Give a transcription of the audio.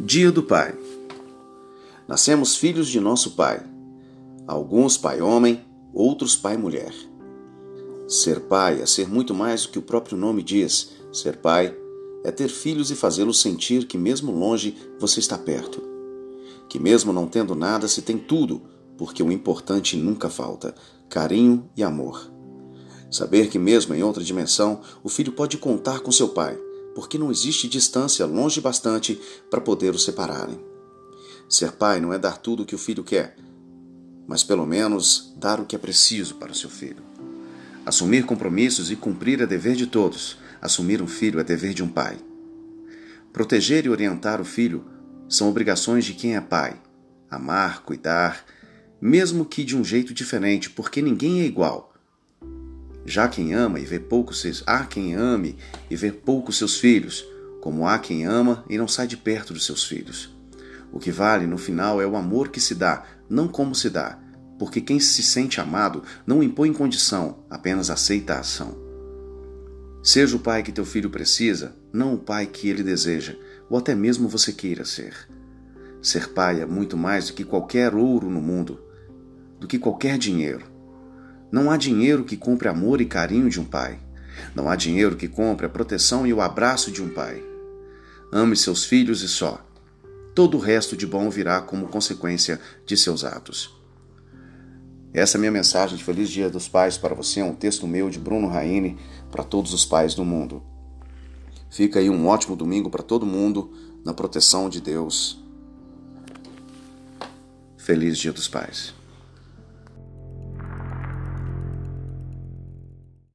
Dia do Pai. Nascemos filhos de nosso Pai. Alguns pai homem, outros pai mulher. Ser pai é ser muito mais do que o próprio nome diz. Ser pai é ter filhos e fazê-los sentir que mesmo longe você está perto. Que mesmo não tendo nada se tem tudo, porque o importante nunca falta: carinho e amor. Saber que mesmo em outra dimensão o filho pode contar com seu pai porque não existe distância longe bastante para poder os separarem. Ser pai não é dar tudo o que o filho quer, mas pelo menos dar o que é preciso para o seu filho. Assumir compromissos e cumprir é dever de todos. Assumir um filho é dever de um pai. Proteger e orientar o filho são obrigações de quem é pai. Amar, cuidar, mesmo que de um jeito diferente, porque ninguém é igual. Já quem ama e vê pouco seus, há quem ame e vê pouco seus filhos, como há quem ama e não sai de perto dos seus filhos. O que vale no final é o amor que se dá, não como se dá, porque quem se sente amado não impõe condição, apenas aceita a ação. Seja o pai que teu filho precisa, não o pai que ele deseja, ou até mesmo você queira ser. Ser pai é muito mais do que qualquer ouro no mundo, do que qualquer dinheiro. Não há dinheiro que compre amor e carinho de um pai. Não há dinheiro que compre a proteção e o abraço de um pai. Ame seus filhos e só. Todo o resto de bom virá como consequência de seus atos. Essa é a minha mensagem de Feliz Dia dos Pais para você, é um texto meu de Bruno Raine para todos os pais do mundo. Fica aí um ótimo domingo para todo mundo, na proteção de Deus. Feliz Dia dos Pais.